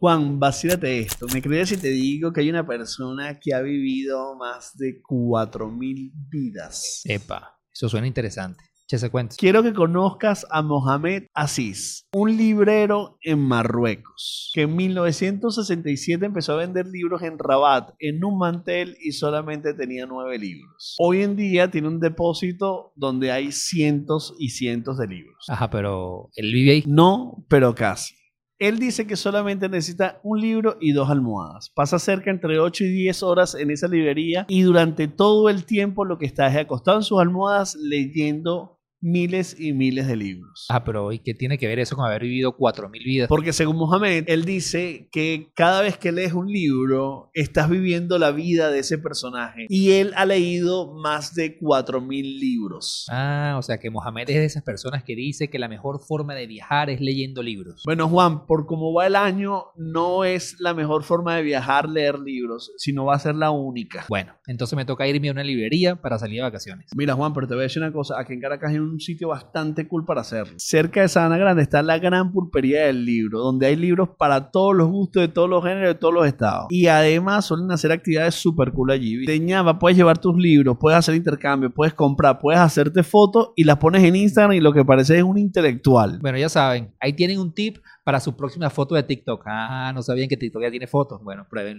Juan, vacílate esto. ¿Me crees si te digo que hay una persona que ha vivido más de 4.000 vidas? Epa, eso suena interesante. Che, cuenta. Quiero que conozcas a Mohamed Aziz, un librero en Marruecos, que en 1967 empezó a vender libros en Rabat, en un mantel y solamente tenía nueve libros. Hoy en día tiene un depósito donde hay cientos y cientos de libros. Ajá, pero él vive ahí. No, pero casi. Él dice que solamente necesita un libro y dos almohadas. Pasa cerca entre 8 y 10 horas en esa librería y durante todo el tiempo lo que está es acostado en sus almohadas leyendo miles y miles de libros. Ah, pero ¿y qué tiene que ver eso con haber vivido 4.000 vidas? Porque según Mohamed, él dice que cada vez que lees un libro, estás viviendo la vida de ese personaje. Y él ha leído más de 4.000 libros. Ah, o sea que Mohamed es de esas personas que dice que la mejor forma de viajar es leyendo libros. Bueno, Juan, por cómo va el año, no es la mejor forma de viajar leer libros, sino va a ser la única. Bueno, entonces me toca irme a una librería para salir de vacaciones. Mira, Juan, pero te voy a decir una cosa. Aquí en Caracas hay un un sitio bastante cool para hacerlo. Cerca de Sabana Grande está la gran pulpería del libro, donde hay libros para todos los gustos, de todos los géneros, de todos los estados. Y además suelen hacer actividades súper cool allí. Llama, puedes llevar tus libros, puedes hacer intercambio, puedes comprar, puedes hacerte fotos y las pones en Instagram y lo que parece es un intelectual. Bueno, ya saben, ahí tienen un tip para su próxima foto de TikTok. Ah, no sabían que TikTok ya tiene fotos. Bueno, pruébenlo.